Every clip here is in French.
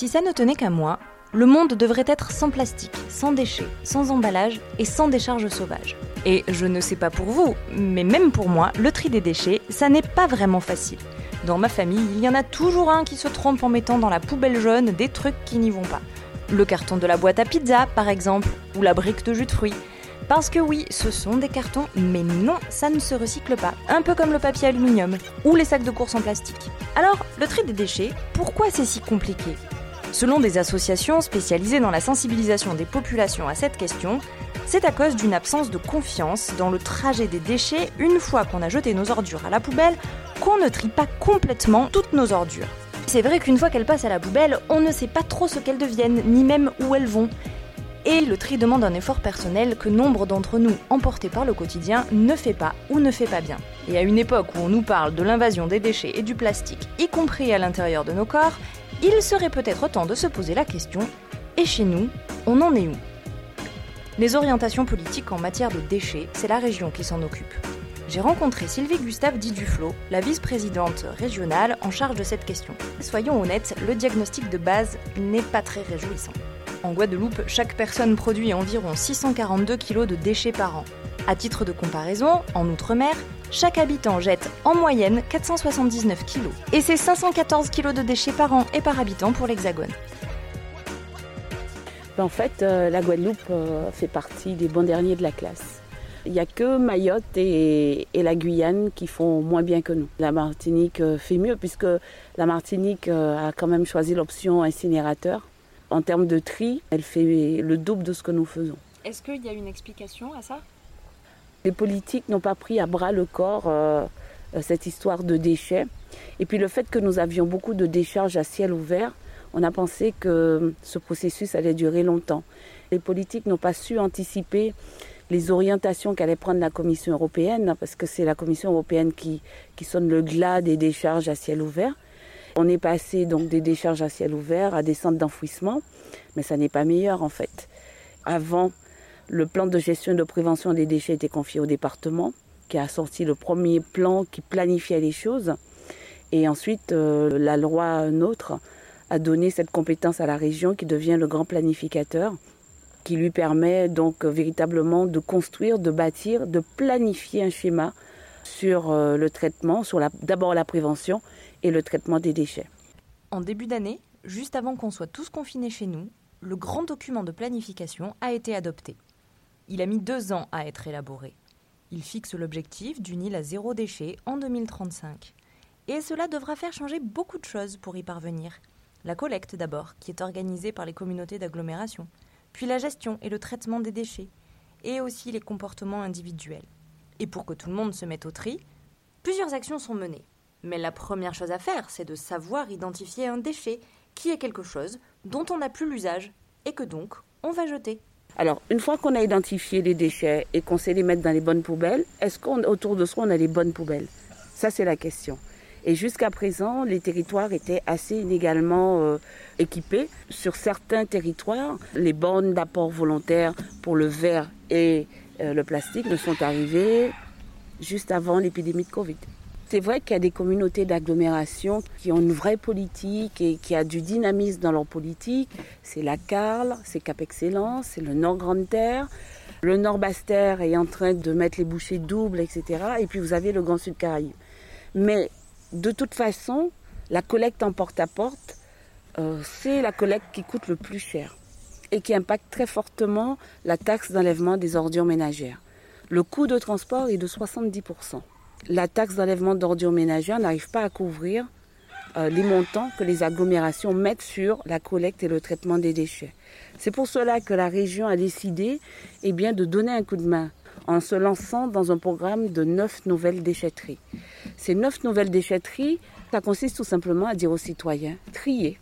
Si ça ne tenait qu'à moi, le monde devrait être sans plastique, sans déchets, sans emballage et sans décharge sauvage. Et je ne sais pas pour vous, mais même pour moi, le tri des déchets, ça n'est pas vraiment facile. Dans ma famille, il y en a toujours un qui se trompe en mettant dans la poubelle jaune des trucs qui n'y vont pas. Le carton de la boîte à pizza, par exemple, ou la brique de jus de fruits. Parce que oui, ce sont des cartons, mais non, ça ne se recycle pas. Un peu comme le papier aluminium ou les sacs de course en plastique. Alors, le tri des déchets, pourquoi c'est si compliqué? Selon des associations spécialisées dans la sensibilisation des populations à cette question, c'est à cause d'une absence de confiance dans le trajet des déchets une fois qu'on a jeté nos ordures à la poubelle qu'on ne trie pas complètement toutes nos ordures. C'est vrai qu'une fois qu'elles passent à la poubelle, on ne sait pas trop ce qu'elles deviennent, ni même où elles vont. Et le tri demande un effort personnel que nombre d'entre nous, emportés par le quotidien, ne fait pas ou ne fait pas bien. Et à une époque où on nous parle de l'invasion des déchets et du plastique, y compris à l'intérieur de nos corps, il serait peut-être temps de se poser la question et chez nous, on en est où? Les orientations politiques en matière de déchets, c'est la région qui s'en occupe. J'ai rencontré Sylvie Gustave Di Duflo, la vice-présidente régionale en charge de cette question. Soyons honnêtes, le diagnostic de base n'est pas très réjouissant. En Guadeloupe, chaque personne produit environ 642 kg de déchets par an. À titre de comparaison, en Outre-mer, chaque habitant jette en moyenne 479 kg. Et c'est 514 kg de déchets par an et par habitant pour l'Hexagone. En fait, euh, la Guadeloupe euh, fait partie des bons derniers de la classe. Il n'y a que Mayotte et, la Guyane qui font moins bien que nous. La Martinique euh, fait mieux puisque la Martinique a quand même choisi l'option incinérateur. En termes de tri, elle fait le double de ce que nous faisons. Est-ce qu'il y a une explication à ça? Les politiques n'ont pas pris à bras le corps euh, euh, cette histoire de déchets. Et puis le fait que nous avions beaucoup de décharges à ciel ouvert, on a pensé que ce processus allait durer longtemps. Les politiques n'ont pas su anticiper les orientations qu'allait prendre la Commission européenne, parce que c'est la Commission européenne qui, qui sonne le glas des décharges à ciel ouvert. On est passé donc des décharges à ciel ouvert à des centres d'enfouissement, mais ça n'est pas meilleur en fait. Avant, le plan de gestion et de prévention des déchets était confié au département, qui a sorti le premier plan qui planifiait les choses. Et ensuite, euh, la loi NOTRe a donné cette compétence à la région qui devient le grand planificateur, qui lui permet donc euh, véritablement de construire, de bâtir, de planifier un schéma sur euh, le traitement, sur d'abord la prévention et le traitement des déchets. En début d'année, juste avant qu'on soit tous confinés chez nous, le grand document de planification a été adopté. Il a mis deux ans à être élaboré. Il fixe l'objectif d'une île à zéro déchet en 2035. Et cela devra faire changer beaucoup de choses pour y parvenir. La collecte d'abord, qui est organisée par les communautés d'agglomération, puis la gestion et le traitement des déchets, et aussi les comportements individuels. Et pour que tout le monde se mette au tri, plusieurs actions sont menées. Mais la première chose à faire, c'est de savoir identifier un déchet qui est quelque chose dont on n'a plus l'usage et que donc on va jeter. Alors, une fois qu'on a identifié les déchets et qu'on sait les mettre dans les bonnes poubelles, est-ce qu'autour de soi, on a les bonnes poubelles? Ça, c'est la question. Et jusqu'à présent, les territoires étaient assez inégalement euh, équipés. Sur certains territoires, les bornes d'apport volontaire pour le verre et euh, le plastique ne sont arrivées juste avant l'épidémie de Covid. C'est vrai qu'il y a des communautés d'agglomération qui ont une vraie politique et qui a du dynamisme dans leur politique. C'est la Carle, c'est Cap Excellence, c'est le Nord Grande Terre. Le Nord Basse-Terre est en train de mettre les bouchées doubles, etc. Et puis vous avez le Grand Sud Caraïbe. Mais de toute façon, la collecte en porte-à-porte, euh, c'est la collecte qui coûte le plus cher et qui impacte très fortement la taxe d'enlèvement des ordures ménagères. Le coût de transport est de 70% la taxe d'enlèvement d'ordures ménagères n'arrive pas à couvrir euh, les montants que les agglomérations mettent sur la collecte et le traitement des déchets. C'est pour cela que la région a décidé eh de donner un coup de main en se lançant dans un programme de neuf nouvelles déchetteries. Ces neuf nouvelles déchetteries, ça consiste tout simplement à dire aux citoyens, triez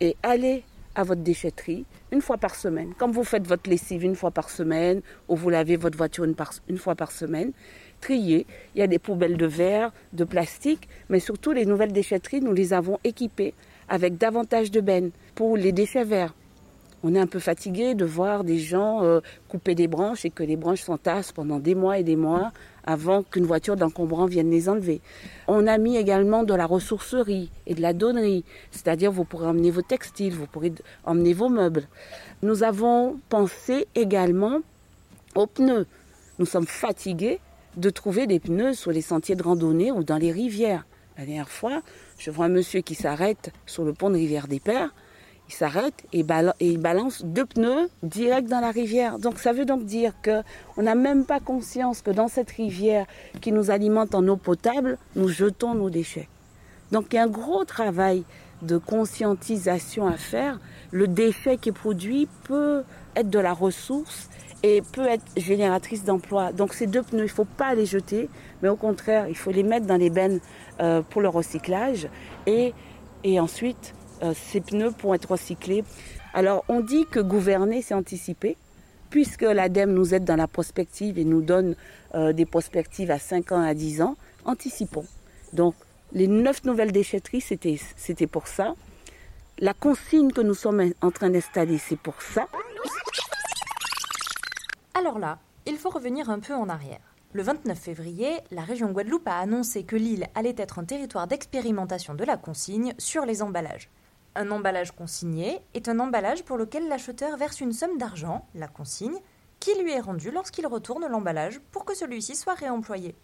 et allez à votre déchetterie une fois par semaine. Comme vous faites votre lessive une fois par semaine ou vous lavez votre voiture une fois par semaine, trier. Il y a des poubelles de verre, de plastique, mais surtout les nouvelles déchetteries, nous les avons équipées avec davantage de bennes pour les déchets verts. On est un peu fatigué de voir des gens euh, couper des branches et que les branches s'entassent pendant des mois et des mois avant qu'une voiture d'encombrant vienne les enlever. On a mis également de la ressourcerie et de la donnerie, c'est-à-dire vous pourrez emmener vos textiles, vous pourrez emmener vos meubles. Nous avons pensé également aux pneus. Nous sommes fatigués de trouver des pneus sur les sentiers de randonnée ou dans les rivières. La dernière fois, je vois un monsieur qui s'arrête sur le pont de Rivière des Pères il s'arrête et, il balance deux pneus direct dans la rivière. Donc ça veut donc dire qu'on n'a même pas conscience que dans cette rivière qui nous alimente en eau potable, nous jetons nos déchets. Donc il y a un gros travail de conscientisation à faire. Le déchet qui est produit peut être de la ressource et peut être génératrice d'emploi. Donc ces deux pneus, il ne faut pas les jeter, mais au contraire, il faut les mettre dans les bennes euh, pour le recyclage et, et ensuite euh, ces pneus pour être recyclés. Alors on dit que gouverner, c'est anticiper. Puisque l'ADEME nous aide dans la prospective et nous donne euh, des prospectives à 5 ans, à 10 ans, anticipons. Donc les neuf nouvelles déchetteries, c'était pour ça. La consigne que nous sommes en train d'installer, c'est pour ça. Alors là, il faut revenir un peu en arrière. Le 29 février, la région Guadeloupe a annoncé que l'île allait être un territoire d'expérimentation de la consigne sur les emballages. Un emballage consigné est un emballage pour lequel l'acheteur verse une somme d'argent, la consigne, qui lui est rendue lorsqu'il retourne l'emballage pour que celui-ci soit réemployé.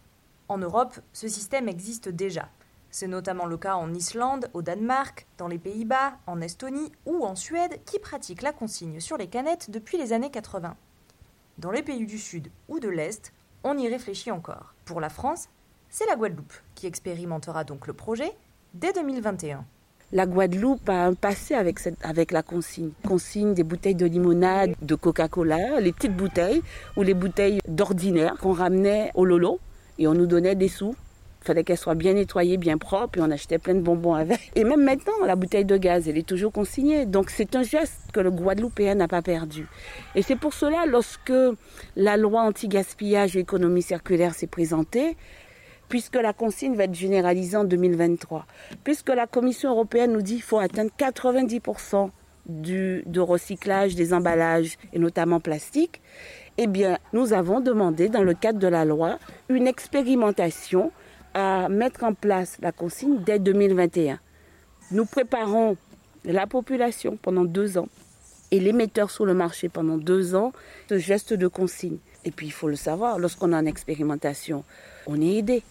En Europe, ce système existe déjà. C'est notamment le cas en Islande, au Danemark, dans les Pays-Bas, en Estonie ou en Suède qui pratiquent la consigne sur les canettes depuis les années 80. Dans les pays du Sud ou de l'Est, on y réfléchit encore. Pour la France, c'est la Guadeloupe qui expérimentera donc le projet dès 2021 la Guadeloupe a un passé avec, la consigne. Consigne des bouteilles de limonade, de Coca-Cola, les petites bouteilles ou les bouteilles d'ordinaire qu'on ramenait au Lolo et on nous donnait des sous. Il fallait qu'elles soient bien nettoyées, bien propres et on achetait plein de bonbons avec. Et même maintenant, la bouteille de gaz, elle est toujours consignée. Donc c'est un geste que le Guadeloupéen n'a pas perdu. Et c'est pour cela, lorsque la loi anti-gaspillage et économie circulaire s'est présentée, puisque la consigne va être généralisée en 2023, puisque la Commission européenne nous dit qu'il faut atteindre 90% du, de recyclage des emballages et notamment plastique, eh bien, nous avons demandé dans le cadre de la loi une expérimentation à mettre en place la consigne dès 2021. Nous préparons la population pendant deux ans et les metteurs sur le marché pendant deux ans ce geste de consigne. Et puis, il faut le savoir, lorsqu'on a une expérimentation, on est aidé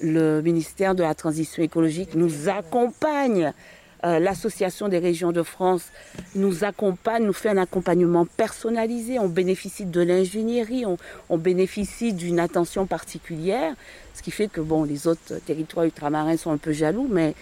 le ministère de la Transition écologique nous accompagne. Euh, L'Association des régions de France nous accompagne, nous fait un accompagnement personnalisé. On bénéficie de l'ingénierie, on, on, bénéficie d'une attention particulière, ce qui fait que bon, les autres territoires ultramarins sont un peu jaloux, mais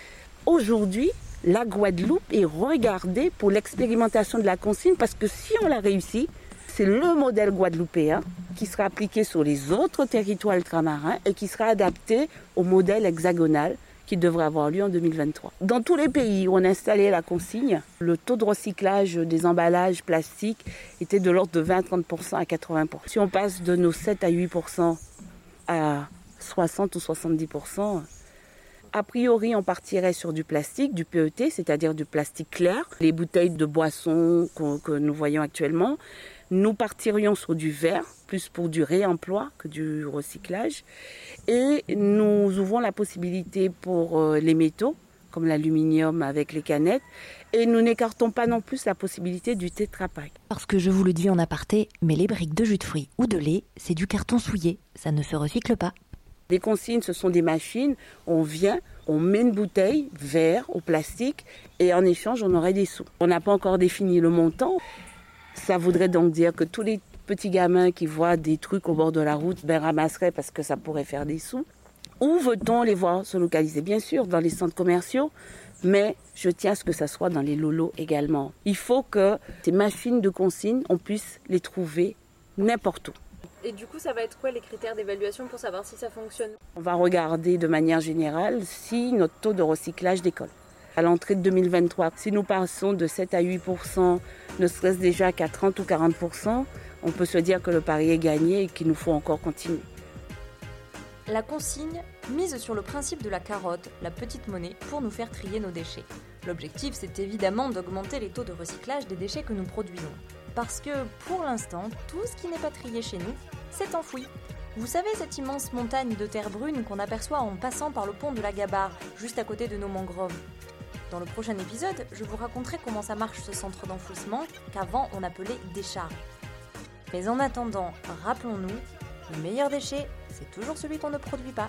aujourd'hui, la Guadeloupe est regardée pour l'expérimentation de la consigne parce que si on l'a réussi, c'est le modèle guadeloupéen qui sera appliqué sur les autres territoires ultramarins et qui sera adapté au modèle hexagonal qui devrait avoir lieu en 2023. Dans tous les pays où on a installé la consigne, le taux de recyclage des emballages plastiques était de l'ordre de 20 30% à 80%. Si on passe de nos 7 à 8% à 60 ou 70%, a priori, on partirait sur du plastique, du PET, c'est-à-dire du plastique clair, les bouteilles de boissons que nous voyons actuellement, nous partirions sur du verre, plus pour du réemploi que du recyclage. Et nous ouvrons la possibilité pour euh, les métaux, comme l'aluminium avec les canettes. Et nous n'écartons pas non plus la possibilité du tétrapack. Parce que je vous le dis en aparté, mais les briques de jus de fruits ou de lait, c'est du carton souillé. Ça ne se recycle pas. Les consignes, ce sont des machines. On vient, on met une bouteille, verre ou plastique, et en échange, on aurait des sous. On n'a pas encore défini le montant. Ça voudrait donc dire que tous les petits gamins qui voient des trucs au bord de la route ben, ramasseraient parce que ça pourrait faire des sous. Où veut-on les voir se localiser? Bien sûr, dans les centres commerciaux, mais je tiens à ce que ça soit dans les lolos également. Il faut que ces machines de consigne, on puisse les trouver n'importe où. Et du coup, ça va être quoi les critères d'évaluation pour savoir si ça fonctionne? On va regarder de manière générale si notre taux de recyclage décolle à l'entrée de 2023. Si nous passons de 7 à 8 ne serait-ce déjà qu'à 30 ou 40 on peut se dire que le pari est gagné et qu'il nous faut encore continuer. La consigne mise sur le principe de la carotte, la petite monnaie, pour nous faire trier nos déchets. L'objectif, c'est évidemment d'augmenter les taux de recyclage des déchets que nous produisons. Parce que, pour l'instant, tout ce qui n'est pas trié chez nous, c'est enfoui. Vous savez cette immense montagne de terre brune qu'on aperçoit en passant par le pont de la Gabarre, juste à côté de nos mangroves Dans le prochain épisode, je vous raconterai comment ça marche ce centre d'enfouissement qu'avant on appelait décharge. Mais en attendant, rappelons-nous, le meilleur déchet, c'est toujours celui qu'on ne produit pas.